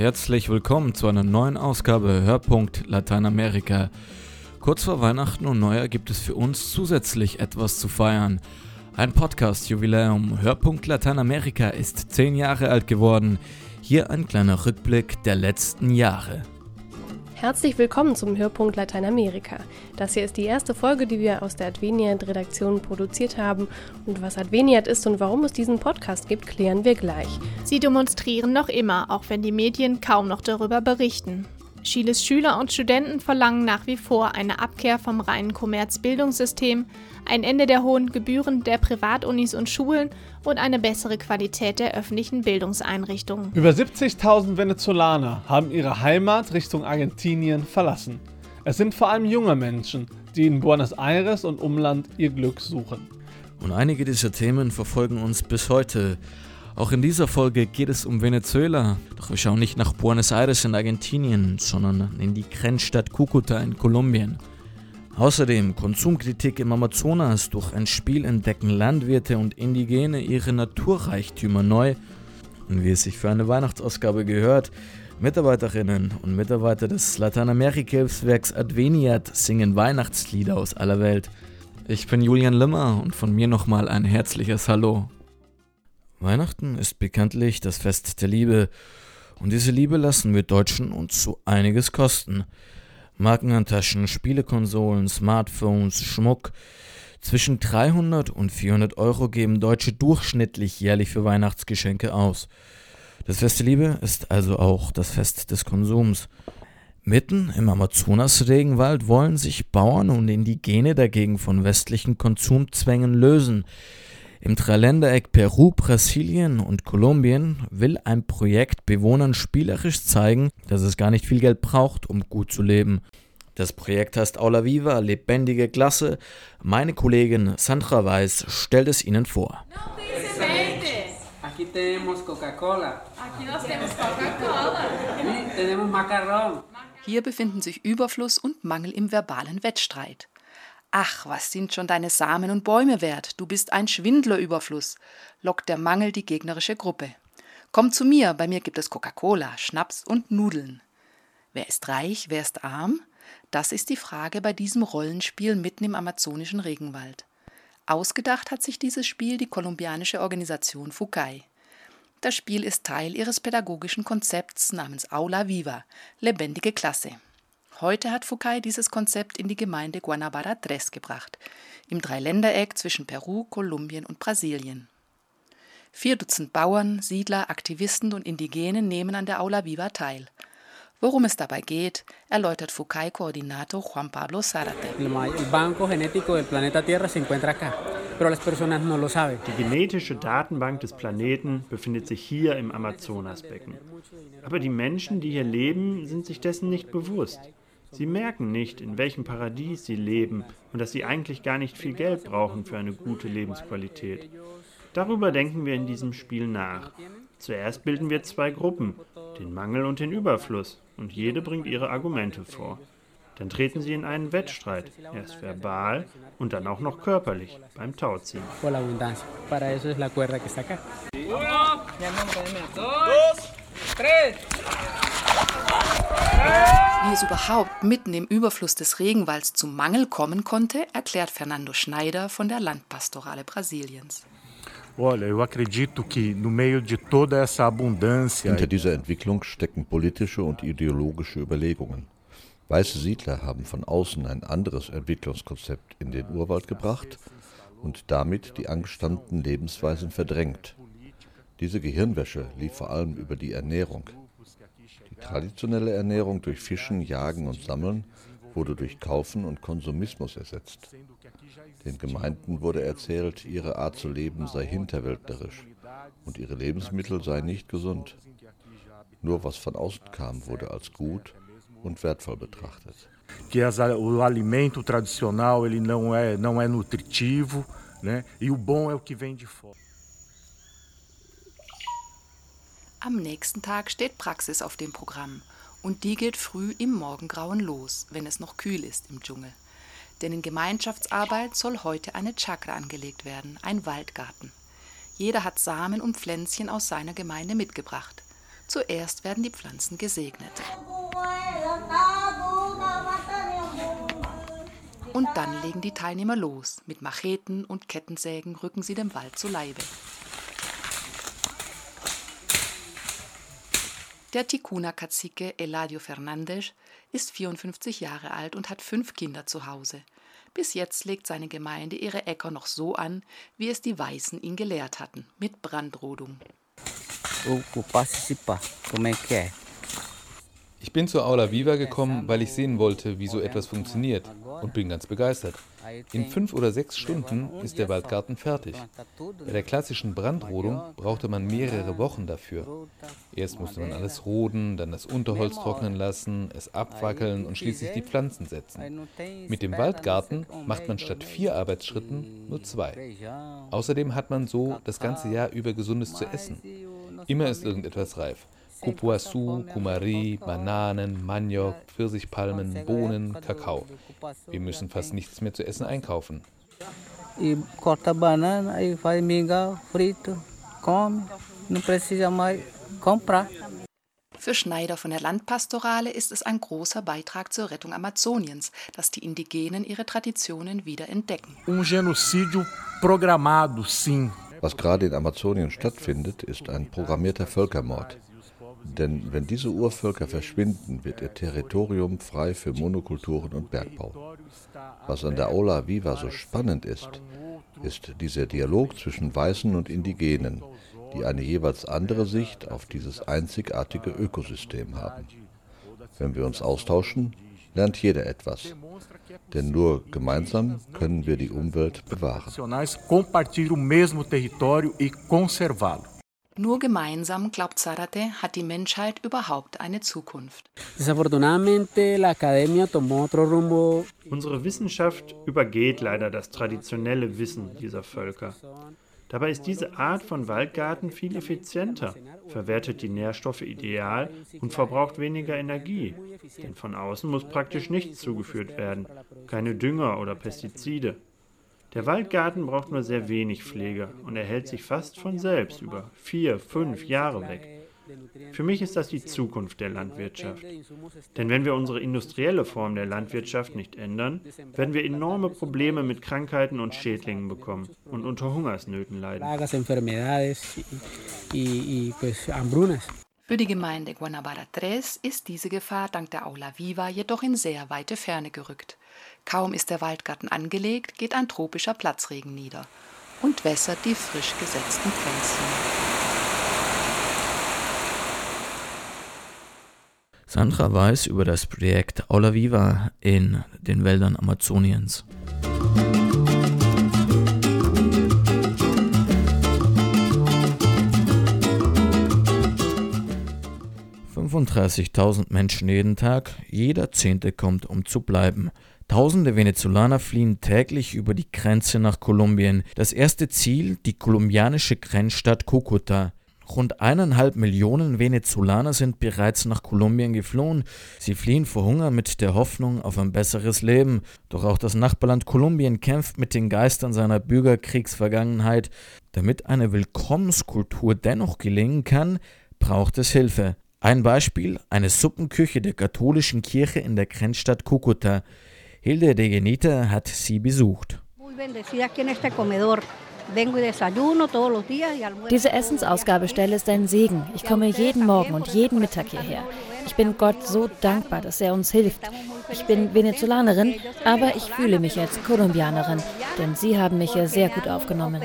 herzlich willkommen zu einer neuen Ausgabe Hörpunkt Lateinamerika. Kurz vor Weihnachten und Neujahr gibt es für uns zusätzlich etwas zu feiern. Ein Podcast-Jubiläum Hörpunkt Lateinamerika ist zehn Jahre alt geworden. Hier ein kleiner Rückblick der letzten Jahre. Herzlich willkommen zum Hörpunkt Lateinamerika. Das hier ist die erste Folge, die wir aus der Adveniat-Redaktion produziert haben. Und was Adveniat ist und warum es diesen Podcast gibt, klären wir gleich. Sie demonstrieren noch immer, auch wenn die Medien kaum noch darüber berichten. Chiles Schüler und Studenten verlangen nach wie vor eine Abkehr vom reinen Kommerzbildungssystem, ein Ende der hohen Gebühren der Privatunis und Schulen und eine bessere Qualität der öffentlichen Bildungseinrichtungen. Über 70.000 Venezolaner haben ihre Heimat Richtung Argentinien verlassen. Es sind vor allem junge Menschen, die in Buenos Aires und Umland ihr Glück suchen. Und einige dieser Themen verfolgen uns bis heute. Auch in dieser Folge geht es um Venezuela. Doch wir schauen nicht nach Buenos Aires in Argentinien, sondern in die Grenzstadt Cúcuta in Kolumbien. Außerdem Konsumkritik im Amazonas. Durch ein Spiel entdecken Landwirte und Indigene ihre Naturreichtümer neu. Und wie es sich für eine Weihnachtsausgabe gehört, Mitarbeiterinnen und Mitarbeiter des Lateinamerika-Hilfswerks Adveniat singen Weihnachtslieder aus aller Welt. Ich bin Julian Limmer und von mir nochmal ein herzliches Hallo. Weihnachten ist bekanntlich das Fest der Liebe, und diese Liebe lassen wir Deutschen uns so einiges kosten. Markenhandtaschen, Spielekonsolen, Smartphones, Schmuck. Zwischen 300 und 400 Euro geben Deutsche durchschnittlich jährlich für Weihnachtsgeschenke aus. Das Fest der Liebe ist also auch das Fest des Konsums. Mitten im Amazonas-Regenwald wollen sich Bauern und Indigene dagegen von westlichen Konsumzwängen lösen. Im Dreiländereck Peru, Brasilien und Kolumbien will ein Projekt Bewohnern spielerisch zeigen, dass es gar nicht viel Geld braucht, um gut zu leben. Das Projekt heißt Aula Viva, lebendige Klasse. Meine Kollegin Sandra Weiß stellt es Ihnen vor. Aquí tenemos Coca-Cola. Aquí nos tenemos Coca-Cola. Y tenemos macarrón. Hier befinden sich Überfluss und Mangel im verbalen Wettstreit. Ach, was sind schon deine Samen und Bäume wert? Du bist ein Schwindlerüberfluss, lockt der Mangel die gegnerische Gruppe. Komm zu mir, bei mir gibt es Coca-Cola, Schnaps und Nudeln. Wer ist reich, wer ist arm? Das ist die Frage bei diesem Rollenspiel mitten im amazonischen Regenwald. Ausgedacht hat sich dieses Spiel die kolumbianische Organisation Fukai. Das Spiel ist Teil ihres pädagogischen Konzepts namens Aula Viva, lebendige Klasse. Heute hat Fukai dieses Konzept in die Gemeinde Guanabara Tres gebracht, im Dreiländereck zwischen Peru, Kolumbien und Brasilien. Vier Dutzend Bauern, Siedler, Aktivisten und Indigenen nehmen an der Aula Viva teil. Worum es dabei geht, erläutert Fukai-Koordinator Juan Pablo Zárate. Die genetische Datenbank des Planeten befindet sich hier im Amazonasbecken. Aber die Menschen, die hier leben, sind sich dessen nicht bewusst. Sie merken nicht, in welchem Paradies sie leben und dass sie eigentlich gar nicht viel Geld brauchen für eine gute Lebensqualität. Darüber denken wir in diesem Spiel nach. Zuerst bilden wir zwei Gruppen, den Mangel und den Überfluss, und jede bringt ihre Argumente vor. Dann treten sie in einen Wettstreit, erst verbal und dann auch noch körperlich beim Tauziehen. Wie es überhaupt mitten im Überfluss des Regenwalds zum Mangel kommen konnte, erklärt Fernando Schneider von der Landpastorale Brasiliens. Hinter dieser Entwicklung stecken politische und ideologische Überlegungen. Weiße Siedler haben von außen ein anderes Entwicklungskonzept in den Urwald gebracht und damit die angestammten Lebensweisen verdrängt. Diese Gehirnwäsche lief vor allem über die Ernährung. Traditionelle Ernährung durch Fischen, Jagen und Sammeln wurde durch Kaufen und Konsumismus ersetzt. Den Gemeinden wurde erzählt, ihre Art zu leben sei hinterwäldlerisch und ihre Lebensmittel seien nicht gesund. Nur was von außen kam, wurde als gut und wertvoll betrachtet. Que o alimento tradicional ele não é não é nutritivo, né? E o bom é. Am nächsten Tag steht Praxis auf dem Programm und die geht früh im Morgengrauen los, wenn es noch kühl ist im Dschungel. Denn in Gemeinschaftsarbeit soll heute eine Chakra angelegt werden, ein Waldgarten. Jeder hat Samen und Pflänzchen aus seiner Gemeinde mitgebracht. Zuerst werden die Pflanzen gesegnet. Und dann legen die Teilnehmer los. Mit Macheten und Kettensägen rücken sie dem Wald zu Leibe. Der Ticuna-Kazike Eladio Fernandes ist 54 Jahre alt und hat fünf Kinder zu Hause. Bis jetzt legt seine Gemeinde ihre Äcker noch so an, wie es die Weißen ihn gelehrt hatten, mit Brandrodung. Ich bin zur Aula Viva gekommen, weil ich sehen wollte, wie so etwas funktioniert und bin ganz begeistert. In fünf oder sechs Stunden ist der Waldgarten fertig. Bei der klassischen Brandrodung brauchte man mehrere Wochen dafür. Erst musste man alles roden, dann das Unterholz trocknen lassen, es abwackeln und schließlich die Pflanzen setzen. Mit dem Waldgarten macht man statt vier Arbeitsschritten nur zwei. Außerdem hat man so das ganze Jahr über Gesundes zu essen. Immer ist irgendetwas reif. Cupuaçu, Kumari, Bananen, Maniok, Pfirsichpalmen, Bohnen, Kakao. Wir müssen fast nichts mehr zu essen einkaufen. e comprar. Für Schneider von der Landpastorale ist es ein großer Beitrag zur Rettung Amazoniens, dass die Indigenen ihre Traditionen wieder entdecken. Um genocídio programado, sim. Was gerade in Amazonien stattfindet, ist ein programmierter Völkermord. Denn wenn diese Urvölker verschwinden, wird ihr Territorium frei für Monokulturen und Bergbau. Was an der Aula Viva so spannend ist, ist dieser Dialog zwischen Weißen und Indigenen, die eine jeweils andere Sicht auf dieses einzigartige Ökosystem haben. Wenn wir uns austauschen, lernt jeder etwas. Denn nur gemeinsam können wir die Umwelt bewahren. Nur gemeinsam, glaubt Zarate, hat die Menschheit überhaupt eine Zukunft. Unsere Wissenschaft übergeht leider das traditionelle Wissen dieser Völker. Dabei ist diese Art von Waldgarten viel effizienter, verwertet die Nährstoffe ideal und verbraucht weniger Energie. Denn von außen muss praktisch nichts zugeführt werden, keine Dünger oder Pestizide. Der Waldgarten braucht nur sehr wenig Pflege und er hält sich fast von selbst über vier, fünf Jahre weg. Für mich ist das die Zukunft der Landwirtschaft. Denn wenn wir unsere industrielle Form der Landwirtschaft nicht ändern, werden wir enorme Probleme mit Krankheiten und Schädlingen bekommen und unter Hungersnöten leiden. Für die Gemeinde Guanabara Tres ist diese Gefahr dank der Aula Viva jedoch in sehr weite Ferne gerückt. Kaum ist der Waldgarten angelegt, geht ein tropischer Platzregen nieder und wässert die frisch gesetzten Pflänzchen. Sandra weiß über das Projekt Aula Viva in den Wäldern Amazoniens. 35.000 Menschen jeden Tag, jeder Zehnte kommt, um zu bleiben. Tausende Venezolaner fliehen täglich über die Grenze nach Kolumbien. Das erste Ziel, die kolumbianische Grenzstadt Cúcuta. Rund eineinhalb Millionen Venezolaner sind bereits nach Kolumbien geflohen. Sie fliehen vor Hunger mit der Hoffnung auf ein besseres Leben. Doch auch das Nachbarland Kolumbien kämpft mit den Geistern seiner Bürgerkriegsvergangenheit. Damit eine Willkommenskultur dennoch gelingen kann, braucht es Hilfe. Ein Beispiel, eine Suppenküche der katholischen Kirche in der Grenzstadt Cúcuta. Hilde de Genita hat sie besucht. Diese Essensausgabestelle ist ein Segen. Ich komme jeden Morgen und jeden Mittag hierher. Ich bin Gott so dankbar, dass er uns hilft. Ich bin Venezolanerin, aber ich fühle mich als Kolumbianerin, denn sie haben mich hier sehr gut aufgenommen.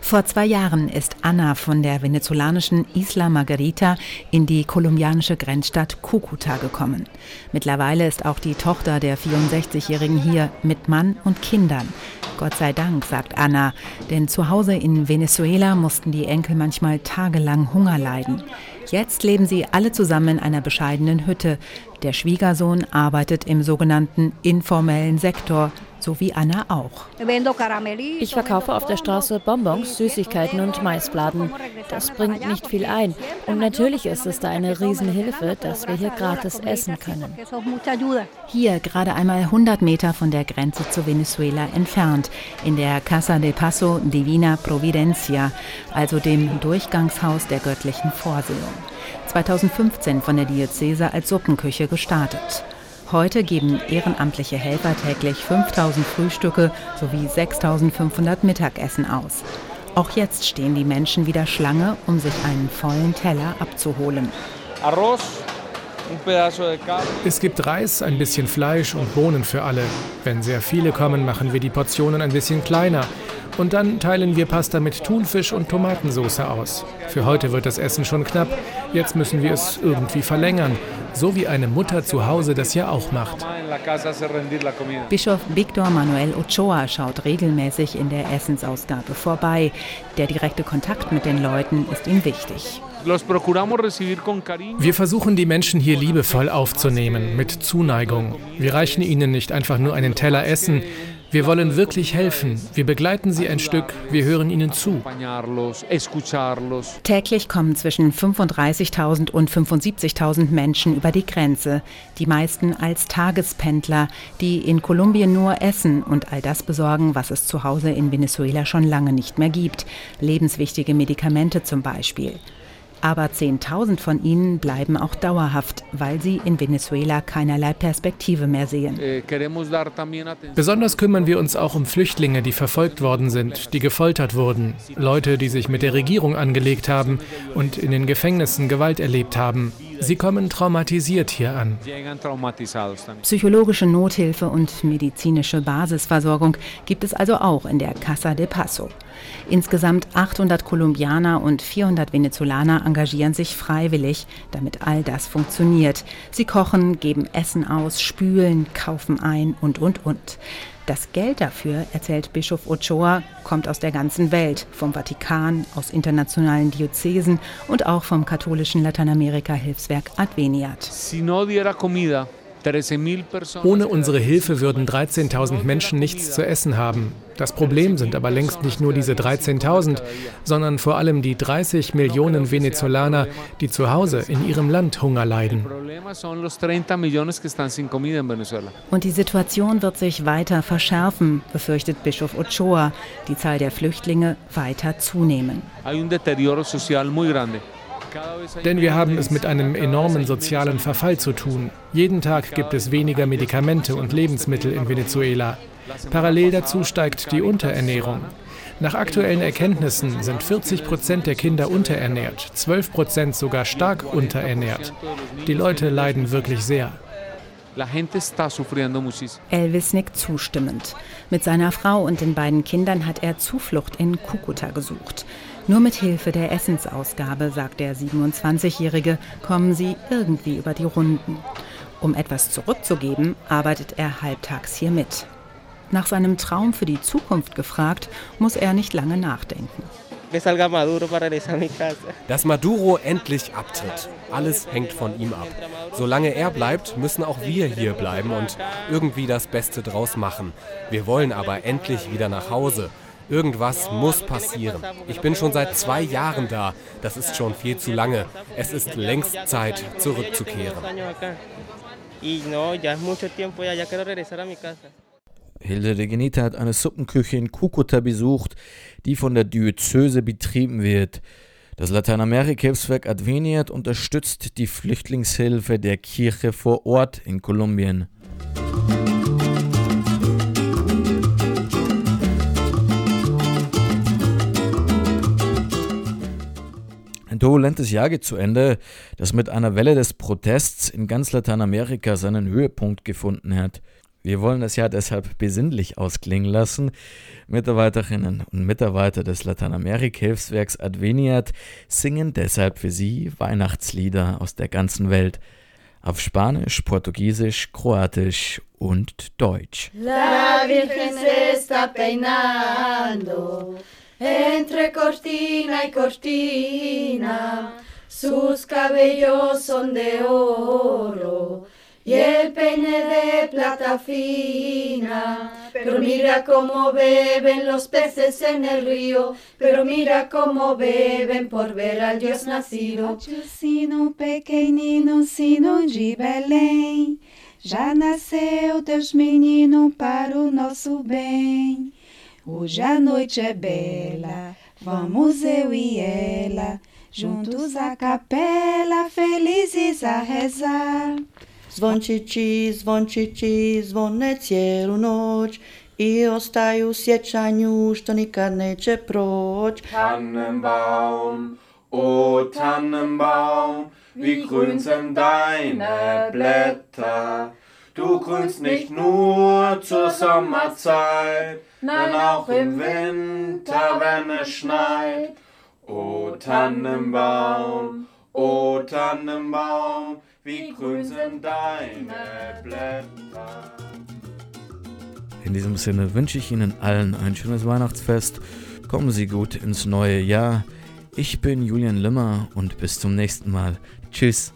Vor zwei Jahren ist Anna von der venezolanischen Isla Margarita in die kolumbianische Grenzstadt Cúcuta gekommen. Mittlerweile ist auch die Tochter der 64-Jährigen hier mit Mann und Kindern. Gott sei Dank, sagt Anna, denn zu Hause in Venezuela mussten die Enkel manchmal tagelang Hunger leiden. Jetzt leben sie alle zusammen in einer bescheidenen Hütte. Der Schwiegersohn arbeitet im sogenannten informellen Sektor, so wie Anna auch. Ich verkaufe auf der Straße Bonbons, Süßigkeiten und Maisfladen. Das bringt nicht viel ein. Und natürlich ist es da eine Riesenhilfe, dass wir hier gratis essen können. Hier, gerade einmal 100 Meter von der Grenze zu Venezuela entfernt, in der Casa de Paso Divina Providencia, also dem Durchgangshaus der göttlichen Vorsehung. 2015 von der Diözese als Suppenküche gestartet. Heute geben ehrenamtliche Helfer täglich 5000 Frühstücke sowie 6500 Mittagessen aus. Auch jetzt stehen die Menschen wieder Schlange, um sich einen vollen Teller abzuholen. Es gibt Reis, ein bisschen Fleisch und Bohnen für alle. Wenn sehr viele kommen, machen wir die Portionen ein bisschen kleiner. Und dann teilen wir Pasta mit Thunfisch und Tomatensauce aus. Für heute wird das Essen schon knapp. Jetzt müssen wir es irgendwie verlängern. So wie eine Mutter zu Hause das ja auch macht. Bischof Victor Manuel Ochoa schaut regelmäßig in der Essensausgabe vorbei. Der direkte Kontakt mit den Leuten ist ihm wichtig. Wir versuchen die Menschen hier liebevoll aufzunehmen, mit Zuneigung. Wir reichen ihnen nicht einfach nur einen Teller Essen, wir wollen wirklich helfen. Wir begleiten sie ein Stück. Wir hören ihnen zu. Täglich kommen zwischen 35.000 und 75.000 Menschen über die Grenze. Die meisten als Tagespendler, die in Kolumbien nur essen und all das besorgen, was es zu Hause in Venezuela schon lange nicht mehr gibt. Lebenswichtige Medikamente zum Beispiel. Aber 10.000 von ihnen bleiben auch dauerhaft, weil sie in Venezuela keinerlei Perspektive mehr sehen. Eh, Besonders kümmern wir uns auch um Flüchtlinge, die verfolgt worden sind, die gefoltert wurden, Leute, die sich mit der Regierung angelegt haben und in den Gefängnissen Gewalt erlebt haben. Sie kommen traumatisiert hier an. Psychologische Nothilfe und medizinische Basisversorgung gibt es also auch in der Casa de Paso. Insgesamt 800 Kolumbianer und 400 Venezolaner engagieren sich freiwillig, damit all das funktioniert. Sie kochen, geben Essen aus, spülen, kaufen ein und, und, und. Das Geld dafür, erzählt Bischof Ochoa, kommt aus der ganzen Welt, vom Vatikan, aus internationalen Diözesen und auch vom katholischen Lateinamerika-Hilfswerk Adveniat. Ohne unsere Hilfe würden 13.000 Menschen nichts zu essen haben. Das Problem sind aber längst nicht nur diese 13.000, sondern vor allem die 30 Millionen Venezolaner, die zu Hause in ihrem Land Hunger leiden. Und die Situation wird sich weiter verschärfen, befürchtet Bischof Ochoa, die Zahl der Flüchtlinge weiter zunehmen. Denn wir haben es mit einem enormen sozialen Verfall zu tun. Jeden Tag gibt es weniger Medikamente und Lebensmittel in Venezuela. Parallel dazu steigt die Unterernährung. Nach aktuellen Erkenntnissen sind 40 Prozent der Kinder unterernährt, 12 Prozent sogar stark unterernährt. Die Leute leiden wirklich sehr. Elvis nickt zustimmend. Mit seiner Frau und den beiden Kindern hat er Zuflucht in Kukuta gesucht. Nur mit Hilfe der Essensausgabe, sagt der 27-Jährige, kommen sie irgendwie über die Runden. Um etwas zurückzugeben, arbeitet er halbtags hier mit. Nach seinem Traum für die Zukunft gefragt, muss er nicht lange nachdenken. Dass Maduro endlich abtritt. Alles hängt von ihm ab. Solange er bleibt, müssen auch wir hier bleiben und irgendwie das Beste draus machen. Wir wollen aber endlich wieder nach Hause. Irgendwas muss passieren. Ich bin schon seit zwei Jahren da. Das ist schon viel zu lange. Es ist längst Zeit, zurückzukehren. Hilde de Genita hat eine Suppenküche in Kukuta besucht, die von der Diözese betrieben wird. Das Lateinamerika-Hilfswerk Adveniat unterstützt die Flüchtlingshilfe der Kirche vor Ort in Kolumbien. Ein turbulentes Jahr geht zu Ende, das mit einer Welle des Protests in ganz Lateinamerika seinen Höhepunkt gefunden hat. Wir wollen das Jahr deshalb besinnlich ausklingen lassen. Mitarbeiterinnen und Mitarbeiter des Lateinamerika-Hilfswerks Adveniat singen deshalb für Sie Weihnachtslieder aus der ganzen Welt. Auf Spanisch, Portugiesisch, Kroatisch und Deutsch. La Virgen se está peinando. Entre cortina y cortina, sus cabellos son de oro y el peine de plata fina. Pero mira cómo beben los peces en el río, pero mira cómo beben por ver al Dios nacido. Sino pequenino, sino de Belém, já nasceu Deus menino para o nosso bem. Hoje a noite é bela, vamos eu e ela, juntos à capela, felizes a rezar. Zvončići, zvončići, zvone cijelu noć i ostaju sjećanju što nikad neće proć. Tannenbaum, o Tannenbaum, wie grün sind deine Blätter. Du grünst nicht nur zur Sommerzeit, nein auch im Winter, wenn es schneit. O Tannenbaum, o Tannenbaum, wie grün sind deine Blätter. In diesem Sinne wünsche ich Ihnen allen ein schönes Weihnachtsfest. Kommen Sie gut ins neue Jahr. Ich bin Julian Limmer und bis zum nächsten Mal. Tschüss.